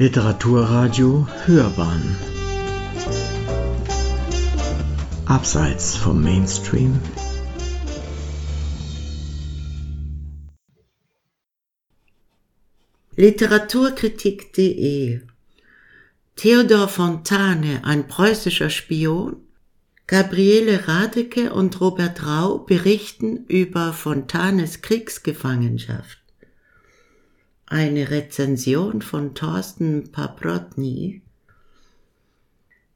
Literaturradio Hörbahn Abseits vom Mainstream Literaturkritik.de Theodor Fontane, ein preußischer Spion? Gabriele Radeke und Robert Rau berichten über Fontanes Kriegsgefangenschaft. Eine Rezension von Thorsten Paprotny.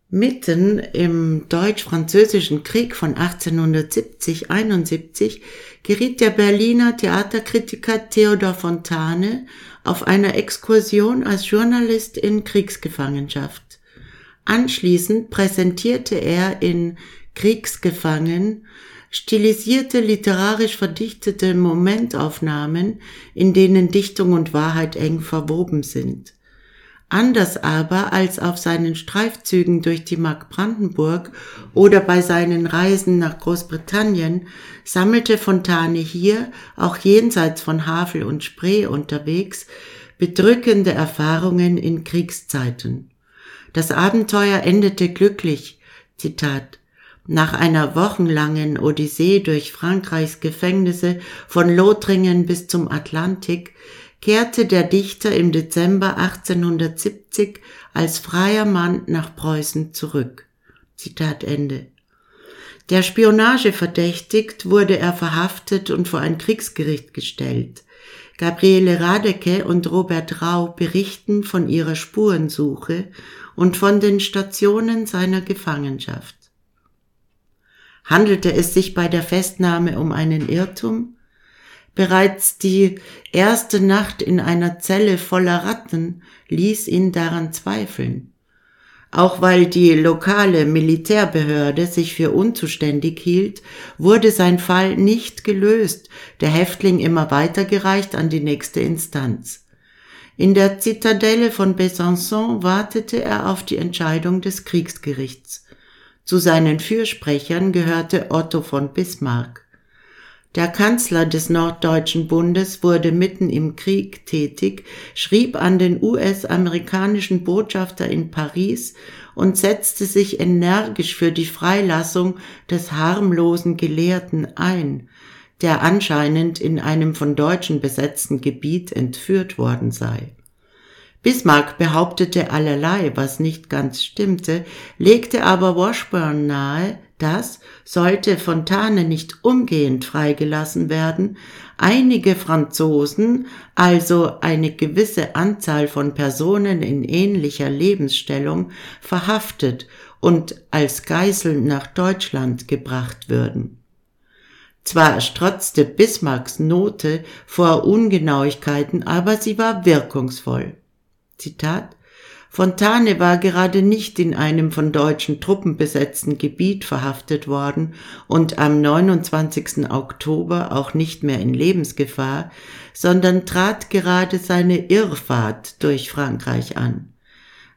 Mitten im Deutsch-Französischen Krieg von 1870-71 geriet der Berliner Theaterkritiker Theodor Fontane auf einer Exkursion als Journalist in Kriegsgefangenschaft. Anschließend präsentierte er in Kriegsgefangen stilisierte literarisch verdichtete Momentaufnahmen, in denen Dichtung und Wahrheit eng verwoben sind. Anders aber als auf seinen Streifzügen durch die Mark Brandenburg oder bei seinen Reisen nach Großbritannien sammelte Fontane hier, auch jenseits von Havel und Spree unterwegs, bedrückende Erfahrungen in Kriegszeiten. Das Abenteuer endete glücklich, Zitat, nach einer wochenlangen Odyssee durch Frankreichs Gefängnisse von Lothringen bis zum Atlantik kehrte der Dichter im Dezember 1870 als freier Mann nach Preußen zurück. Zitat Ende. Der Spionage verdächtigt wurde er verhaftet und vor ein Kriegsgericht gestellt. Gabriele Radeke und Robert Rau berichten von ihrer Spurensuche und von den Stationen seiner Gefangenschaft. Handelte es sich bei der Festnahme um einen Irrtum? Bereits die erste Nacht in einer Zelle voller Ratten ließ ihn daran zweifeln. Auch weil die lokale Militärbehörde sich für unzuständig hielt, wurde sein Fall nicht gelöst, der Häftling immer weitergereicht an die nächste Instanz. In der Zitadelle von Besançon wartete er auf die Entscheidung des Kriegsgerichts. Zu seinen Fürsprechern gehörte Otto von Bismarck. Der Kanzler des Norddeutschen Bundes wurde mitten im Krieg tätig, schrieb an den US-amerikanischen Botschafter in Paris und setzte sich energisch für die Freilassung des harmlosen Gelehrten ein, der anscheinend in einem von Deutschen besetzten Gebiet entführt worden sei. Bismarck behauptete allerlei, was nicht ganz stimmte, legte aber Washburn nahe, dass, sollte Fontane nicht umgehend freigelassen werden, einige Franzosen, also eine gewisse Anzahl von Personen in ähnlicher Lebensstellung, verhaftet und als Geiseln nach Deutschland gebracht würden. Zwar strotzte Bismarcks Note vor Ungenauigkeiten, aber sie war wirkungsvoll. Zitat Fontane war gerade nicht in einem von deutschen Truppen besetzten Gebiet verhaftet worden und am 29. Oktober auch nicht mehr in Lebensgefahr, sondern trat gerade seine Irrfahrt durch Frankreich an.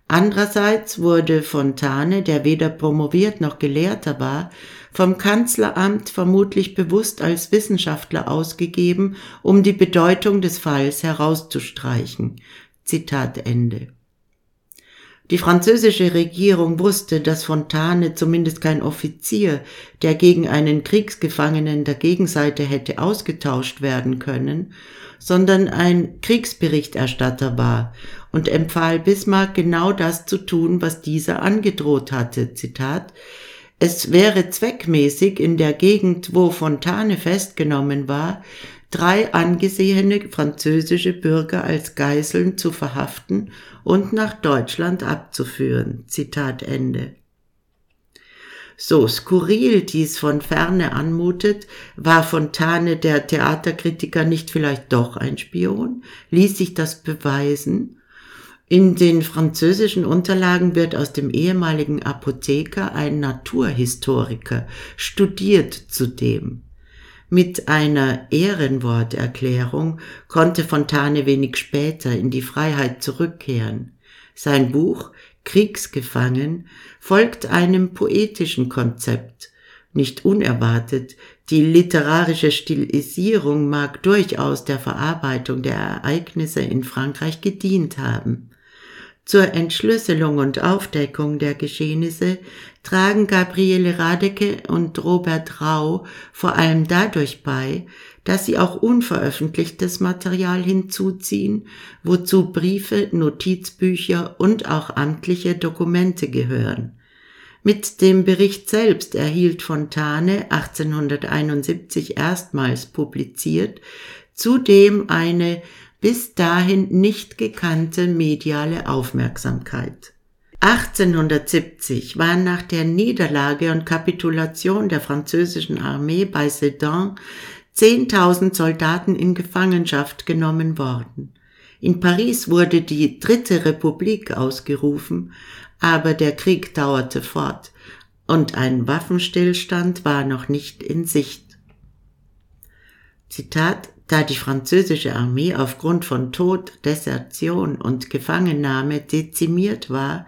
Andererseits wurde Fontane, der weder promoviert noch Gelehrter war, vom Kanzleramt vermutlich bewusst als Wissenschaftler ausgegeben, um die Bedeutung des Falls herauszustreichen. Zitat Ende. Die französische Regierung wusste, dass Fontane zumindest kein Offizier, der gegen einen Kriegsgefangenen der Gegenseite hätte ausgetauscht werden können, sondern ein Kriegsberichterstatter war und empfahl Bismarck genau das zu tun, was dieser angedroht hatte. Zitat es wäre zweckmäßig in der Gegend, wo Fontane festgenommen war, drei angesehene französische Bürger als Geiseln zu verhaften und nach Deutschland abzuführen. Zitat Ende. So skurril dies von ferne anmutet, war Fontane der Theaterkritiker nicht vielleicht doch ein Spion? Ließ sich das beweisen? In den französischen Unterlagen wird aus dem ehemaligen Apotheker ein Naturhistoriker, studiert zudem. Mit einer Ehrenworterklärung konnte Fontane wenig später in die Freiheit zurückkehren. Sein Buch Kriegsgefangen folgt einem poetischen Konzept. Nicht unerwartet, die literarische Stilisierung mag durchaus der Verarbeitung der Ereignisse in Frankreich gedient haben. Zur Entschlüsselung und Aufdeckung der Geschehnisse tragen Gabriele Radeke und Robert Rau vor allem dadurch bei, dass sie auch unveröffentlichtes Material hinzuziehen, wozu Briefe, Notizbücher und auch amtliche Dokumente gehören. Mit dem Bericht selbst erhielt Fontane 1871 erstmals publiziert zudem eine bis dahin nicht gekannte mediale Aufmerksamkeit. 1870 waren nach der Niederlage und Kapitulation der französischen Armee bei Sedan 10.000 Soldaten in Gefangenschaft genommen worden. In Paris wurde die Dritte Republik ausgerufen, aber der Krieg dauerte fort und ein Waffenstillstand war noch nicht in Sicht. Zitat da die französische Armee aufgrund von Tod, Desertion und Gefangennahme dezimiert war,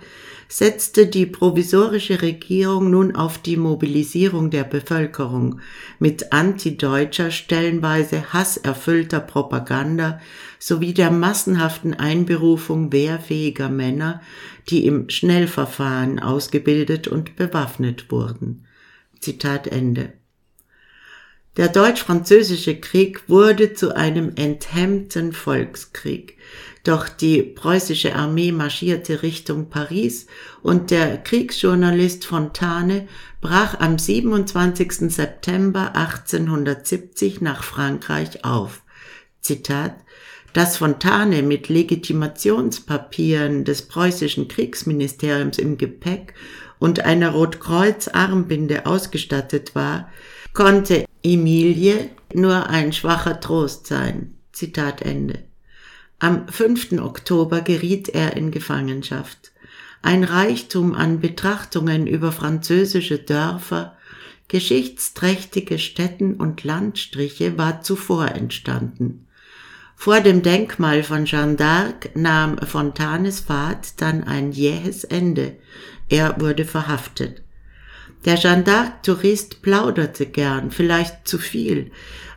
setzte die provisorische Regierung nun auf die Mobilisierung der Bevölkerung mit antideutscher, stellenweise hasserfüllter Propaganda sowie der massenhaften Einberufung wehrfähiger Männer, die im Schnellverfahren ausgebildet und bewaffnet wurden. Zitat Ende. Der deutsch-französische Krieg wurde zu einem enthemmten Volkskrieg. Doch die preußische Armee marschierte Richtung Paris und der Kriegsjournalist Fontane brach am 27. September 1870 nach Frankreich auf. Zitat dass Fontane mit Legitimationspapieren des preußischen Kriegsministeriums im Gepäck und einer Rotkreuz-Armbinde ausgestattet war, konnte Emilie nur ein schwacher Trost sein. Zitat Ende. Am 5. Oktober geriet er in Gefangenschaft. Ein Reichtum an Betrachtungen über französische Dörfer, geschichtsträchtige Städten und Landstriche war zuvor entstanden. Vor dem Denkmal von Jeanne d'Arc nahm Fontanes Fahrt dann ein jähes Ende. Er wurde verhaftet. Der Jeanne d'Arc-Tourist plauderte gern, vielleicht zu viel,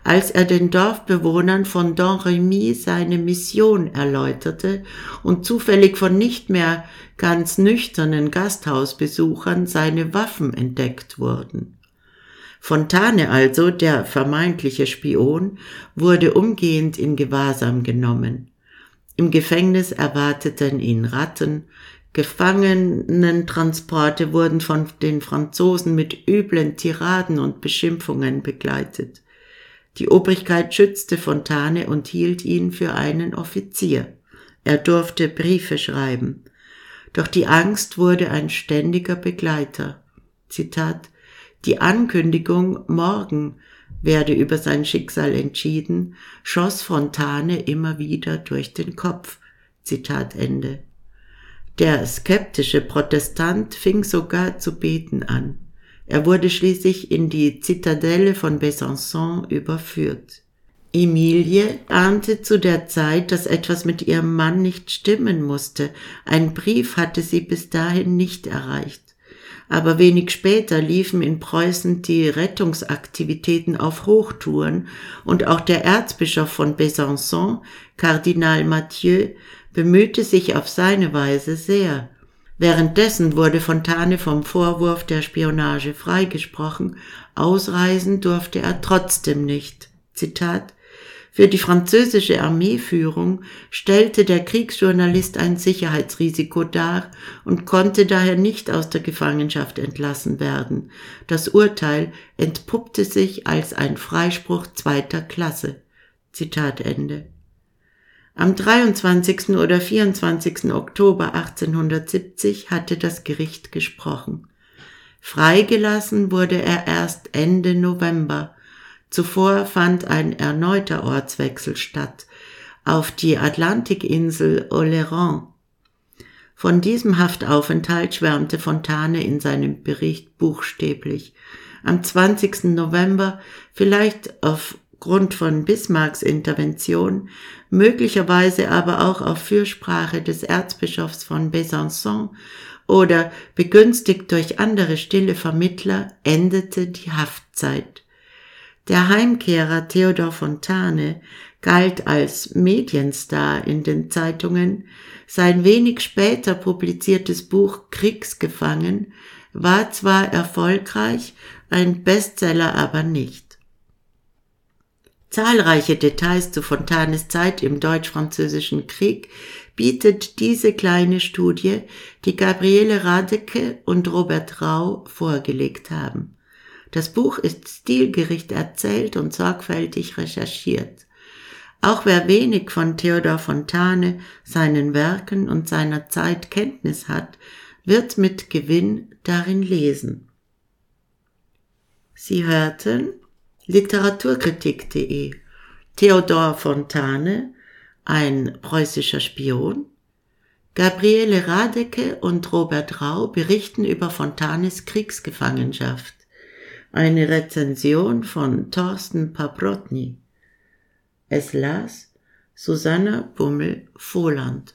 als er den Dorfbewohnern von Domremy seine Mission erläuterte und zufällig von nicht mehr ganz nüchternen Gasthausbesuchern seine Waffen entdeckt wurden. Fontane also, der vermeintliche Spion, wurde umgehend in Gewahrsam genommen. Im Gefängnis erwarteten ihn Ratten, Gefangenentransporte wurden von den Franzosen mit üblen Tiraden und Beschimpfungen begleitet. Die Obrigkeit schützte Fontane und hielt ihn für einen Offizier. Er durfte Briefe schreiben. Doch die Angst wurde ein ständiger Begleiter. Zitat Die Ankündigung, morgen werde über sein Schicksal entschieden, schoss Fontane immer wieder durch den Kopf. Zitat Ende. Der skeptische Protestant fing sogar zu beten an. Er wurde schließlich in die Zitadelle von Besançon überführt. Emilie ahnte zu der Zeit, dass etwas mit ihrem Mann nicht stimmen musste. Ein Brief hatte sie bis dahin nicht erreicht. Aber wenig später liefen in Preußen die Rettungsaktivitäten auf Hochtouren und auch der Erzbischof von Besançon, Kardinal Mathieu, bemühte sich auf seine Weise sehr. Währenddessen wurde Fontane vom Vorwurf der Spionage freigesprochen, ausreisen durfte er trotzdem nicht. Zitat Für die französische Armeeführung stellte der Kriegsjournalist ein Sicherheitsrisiko dar und konnte daher nicht aus der Gefangenschaft entlassen werden. Das Urteil entpuppte sich als ein Freispruch zweiter Klasse. Zitat Ende. Am 23. oder 24. Oktober 1870 hatte das Gericht gesprochen. Freigelassen wurde er erst Ende November. Zuvor fand ein erneuter Ortswechsel statt auf die Atlantikinsel Oléron. Von diesem Haftaufenthalt schwärmte Fontane in seinem Bericht buchstäblich. Am 20. November, vielleicht auf Grund von Bismarcks Intervention, möglicherweise aber auch auf Fürsprache des Erzbischofs von Besançon oder begünstigt durch andere stille Vermittler, endete die Haftzeit. Der Heimkehrer Theodor Fontane galt als Medienstar in den Zeitungen. Sein wenig später publiziertes Buch Kriegsgefangen war zwar erfolgreich, ein Bestseller aber nicht. Zahlreiche Details zu Fontanes Zeit im Deutsch-Französischen Krieg bietet diese kleine Studie, die Gabriele Radeke und Robert Rau vorgelegt haben. Das Buch ist stilgericht erzählt und sorgfältig recherchiert. Auch wer wenig von Theodor Fontane, seinen Werken und seiner Zeit Kenntnis hat, wird mit Gewinn darin lesen. Sie hörten literaturkritik.de Theodor Fontane, ein preußischer Spion. Gabriele Radecke und Robert Rau berichten über Fontanes Kriegsgefangenschaft. Eine Rezension von Thorsten Paprotny. Es las Susanna Bummel-Vohland.